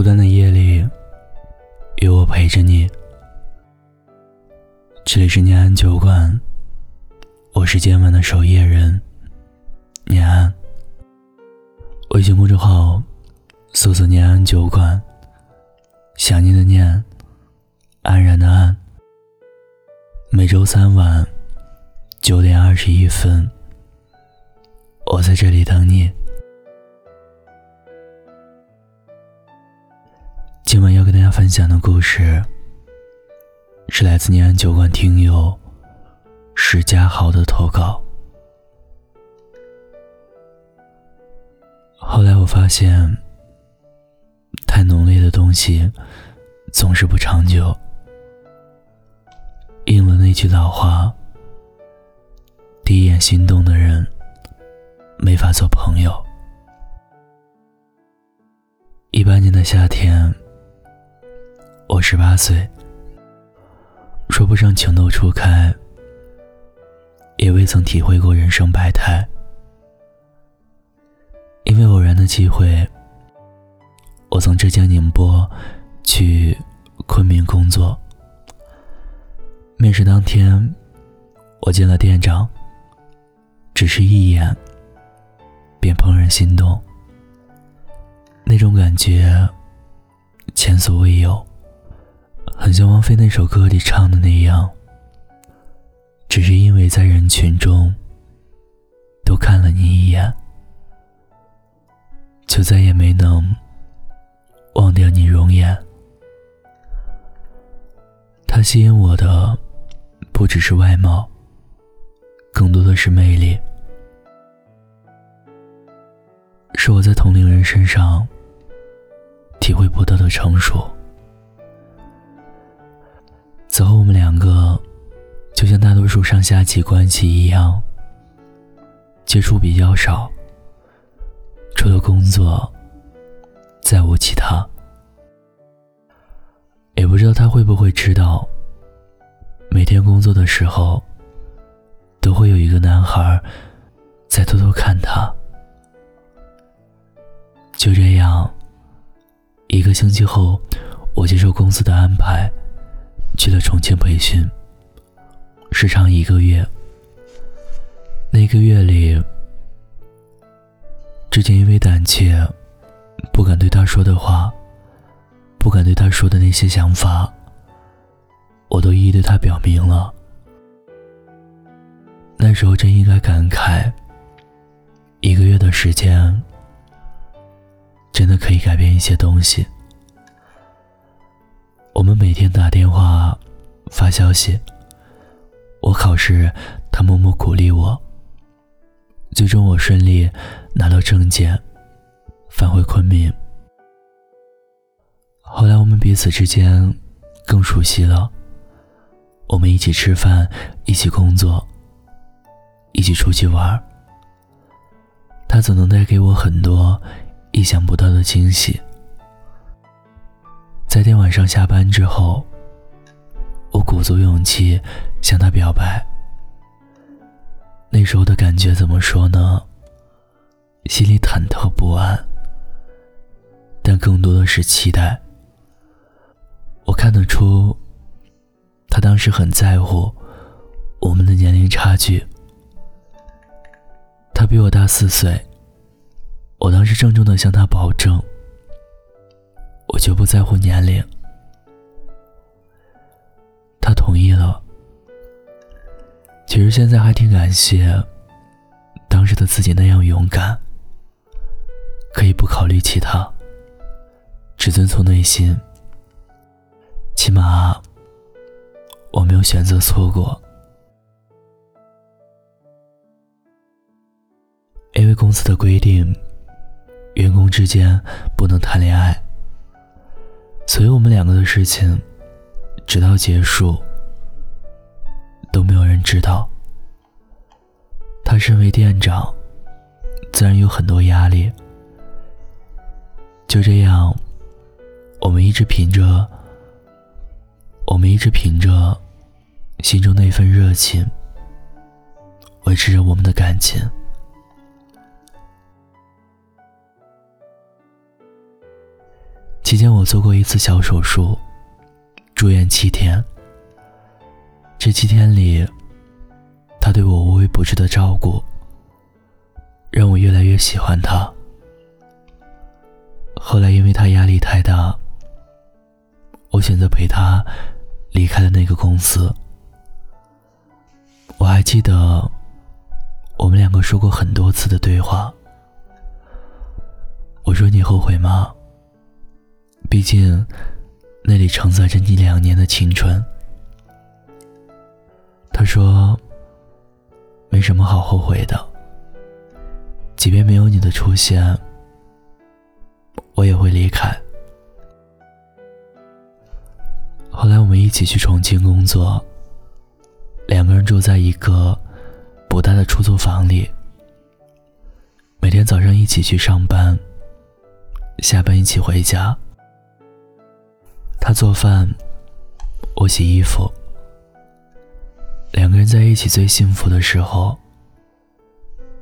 孤单的夜里，有我陪着你。这里是念安酒馆，我是今晚的守夜人，念安。微信公众号搜索“念安酒馆”，想念的念，安然的安。每周三晚九点二十一分，我在这里等你。今晚要跟大家分享的故事，是来自念安酒馆听友石家豪的投稿。后来我发现，太浓烈的东西总是不长久。应了那句老话：“第一眼心动的人，没法做朋友。”一八年的夏天。我十八岁，说不上情窦初开，也未曾体会过人生百态。因为偶然的机会，我从浙江宁波去昆明工作。面试当天，我见了店长，只是一眼，便怦然心动。那种感觉，前所未有。很像王菲那首歌里唱的那样，只是因为在人群中多看了你一眼，就再也没能忘掉你容颜。他吸引我的不只是外貌，更多的是魅力，是我在同龄人身上体会不到的成熟。此后，我们两个就像大多数上下级关系一样，接触比较少。除了工作，再无其他。也不知道他会不会知道，每天工作的时候，都会有一个男孩在偷偷看他。就这样，一个星期后，我接受公司的安排。去了重庆培训，时长一个月。那一个月里，之前因为胆怯，不敢对他说的话，不敢对他说的那些想法，我都一一对他表明了。那时候真应该感慨，一个月的时间，真的可以改变一些东西。我们每天打电话、发消息。我考试，他默默鼓励我。最终我顺利拿到证件，返回昆明。后来我们彼此之间更熟悉了。我们一起吃饭，一起工作，一起出去玩。他总能带给我很多意想不到的惊喜。在天晚上下班之后，我鼓足勇气向他表白。那时候的感觉怎么说呢？心里忐忑不安，但更多的是期待。我看得出，他当时很在乎我们的年龄差距。他比我大四岁，我当时郑重的向他保证。我绝不在乎年龄。他同意了。其实现在还挺感谢当时的自己那样勇敢，可以不考虑其他，只遵从内心。起码我没有选择错过。因为公司的规定，员工之间不能谈恋爱。所以我们两个的事情，直到结束都没有人知道。他身为店长，自然有很多压力。就这样，我们一直凭着，我们一直凭着心中那份热情，维持着我们的感情。期间我做过一次小手术，住院七天。这七天里，他对我无微不至的照顾，让我越来越喜欢他。后来因为他压力太大，我选择陪他离开了那个公司。我还记得，我们两个说过很多次的对话。我说：“你后悔吗？毕竟，那里承载着你两年的青春。”他说：“没什么好后悔的。即便没有你的出现，我也会离开。”后来我们一起去重庆工作。两个人住在一个不大的出租房里，每天早上一起去上班，下班一起回家。他做饭，我洗衣服。两个人在一起最幸福的时候，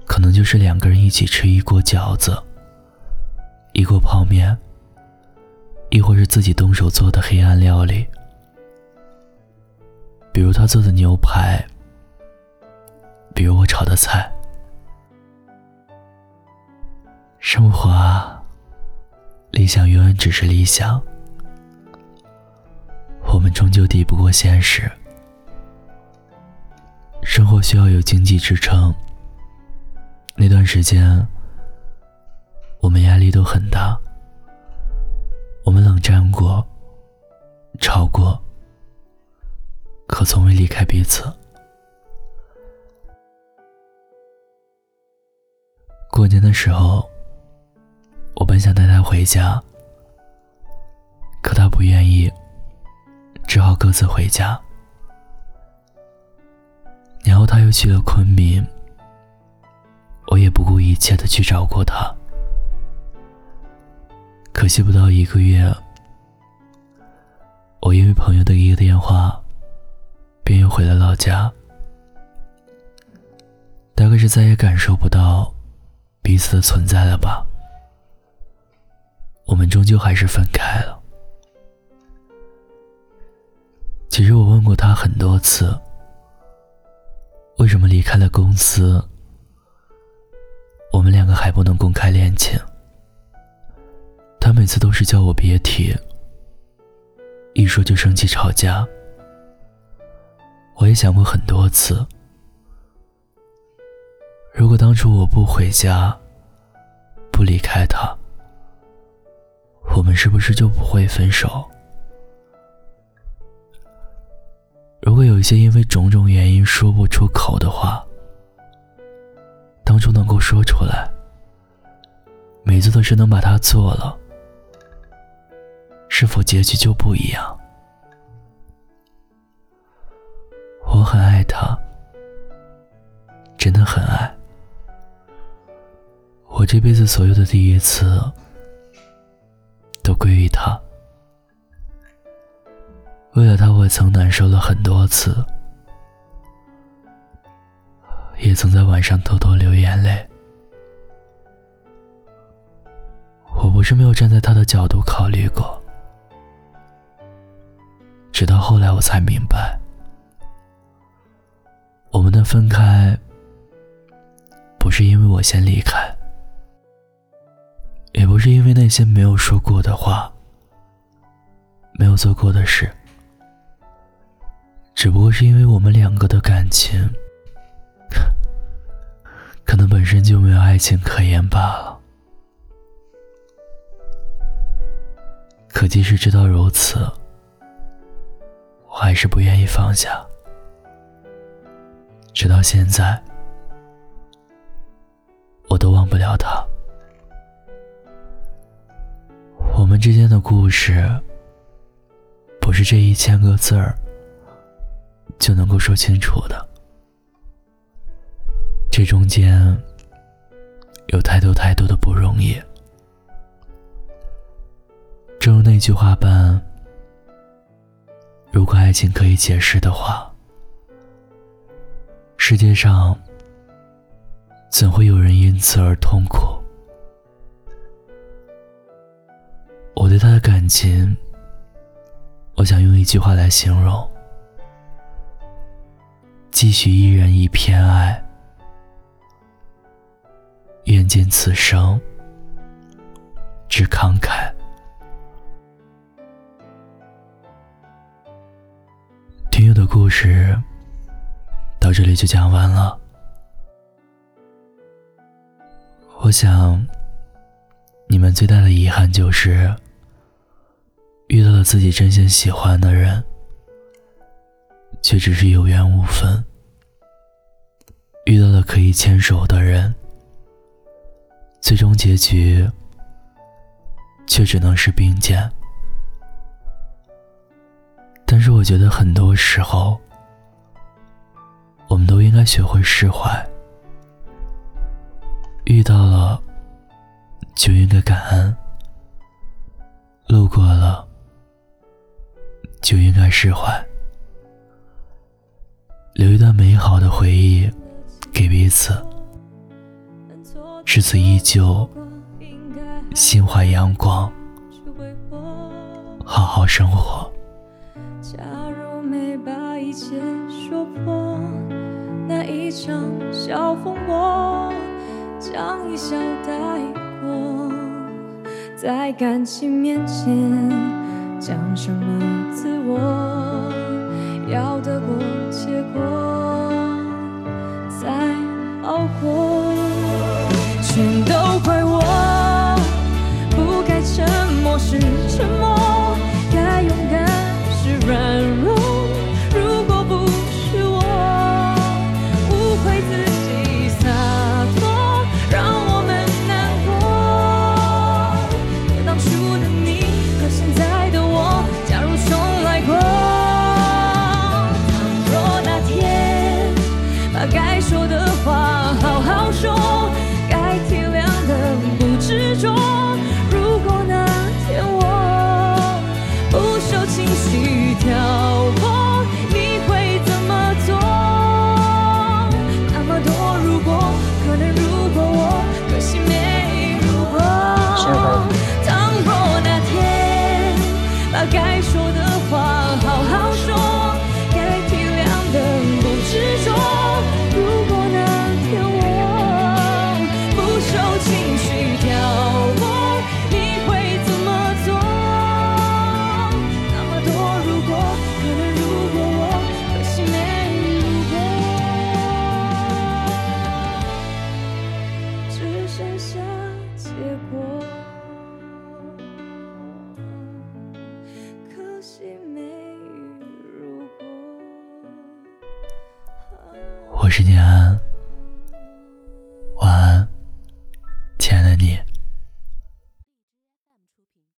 可能就是两个人一起吃一锅饺子，一锅泡面，亦或是自己动手做的黑暗料理。比如他做的牛排，比如我炒的菜。生活啊，理想永远只是理想，我们终究抵不过现实。生活需要有经济支撑。那段时间，我们压力都很大，我们冷战过，吵过。可从未离开彼此。过年的时候，我本想带他回家，可他不愿意，只好各自回家。然后他又去了昆明，我也不顾一切的去找过他，可惜不到一个月，我因为朋友的一个电话。便又回了老家，大概是再也感受不到彼此的存在了吧。我们终究还是分开了。其实我问过他很多次，为什么离开了公司，我们两个还不能公开恋情？他每次都是叫我别提，一说就生气吵架。我也想过很多次，如果当初我不回家，不离开他，我们是不是就不会分手？如果有一些因为种种原因说不出口的话，当初能够说出来，每次都是能把它做了，是否结局就不一样？我很爱他，真的很爱。我这辈子所有的第一次，都归于他。为了他，我曾难受了很多次，也曾在晚上偷偷流眼泪。我不是没有站在他的角度考虑过，直到后来我才明白。我们的分开，不是因为我先离开，也不是因为那些没有说过的话，没有做过的事，只不过是因为我们两个的感情，可能本身就没有爱情可言罢了。可即使知道如此，我还是不愿意放下。直到现在，我都忘不了他。我们之间的故事，不是这一千个字儿就能够说清楚的。这中间有太多太多的不容易。正如那句话般，如果爱情可以解释的话。世界上怎会有人因此而痛苦？我对他的感情，我想用一句话来形容：继续一人一片爱，愿见此生之慷慨。听友的故事到这里就讲完了。我想，你们最大的遗憾就是遇到了自己真心喜欢的人，却只是有缘无分；遇到了可以牵手的人，最终结局却只能是并肩。但是我觉得很多时候，我们都应该学会释怀。遇到了，就应该感恩；路过了，就应该释怀。留一段美好的回忆给彼此，至此依旧心怀阳光，好好生活。假如没把一场小风波，将一笑带过，在感情面前讲什么自我？要得